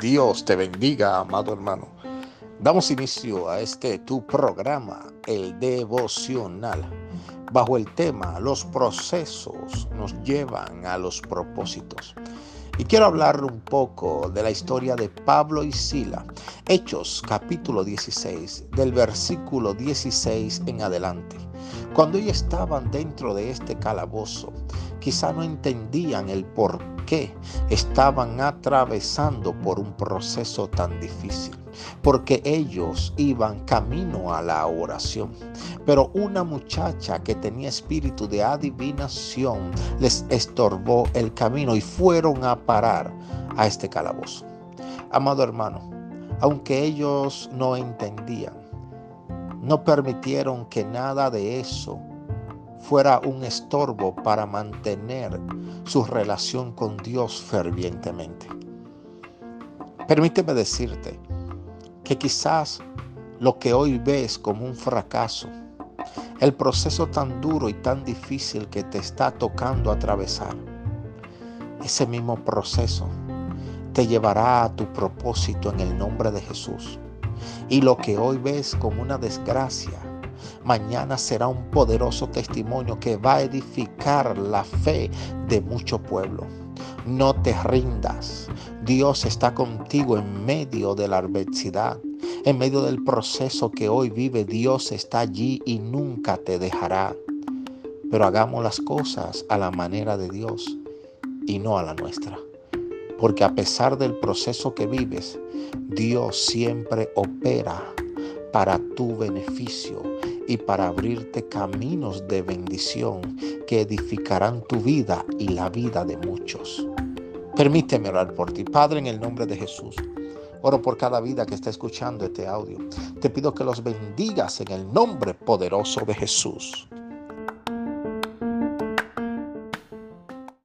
Dios te bendiga, amado hermano. Damos inicio a este tu programa, el devocional, bajo el tema Los procesos nos llevan a los propósitos. Y quiero hablar un poco de la historia de Pablo y Sila. Hechos capítulo 16, del versículo 16 en adelante. Cuando ellos estaban dentro de este calabozo, quizá no entendían el por qué estaban atravesando por un proceso tan difícil, porque ellos iban camino a la oración. Pero una muchacha que tenía espíritu de adivinación les estorbó el camino y fueron a parar a este calabozo. Amado hermano, aunque ellos no entendían, no permitieron que nada de eso fuera un estorbo para mantener su relación con Dios fervientemente. Permíteme decirte que quizás lo que hoy ves como un fracaso, el proceso tan duro y tan difícil que te está tocando atravesar, ese mismo proceso te llevará a tu propósito en el nombre de Jesús. Y lo que hoy ves como una desgracia, mañana será un poderoso testimonio que va a edificar la fe de mucho pueblo. No te rindas. Dios está contigo en medio de la adversidad. En medio del proceso que hoy vive, Dios está allí y nunca te dejará. Pero hagamos las cosas a la manera de Dios y no a la nuestra. Porque a pesar del proceso que vives, Dios siempre opera para tu beneficio y para abrirte caminos de bendición que edificarán tu vida y la vida de muchos. Permíteme orar por ti, Padre, en el nombre de Jesús. Oro por cada vida que está escuchando este audio. Te pido que los bendigas en el nombre poderoso de Jesús.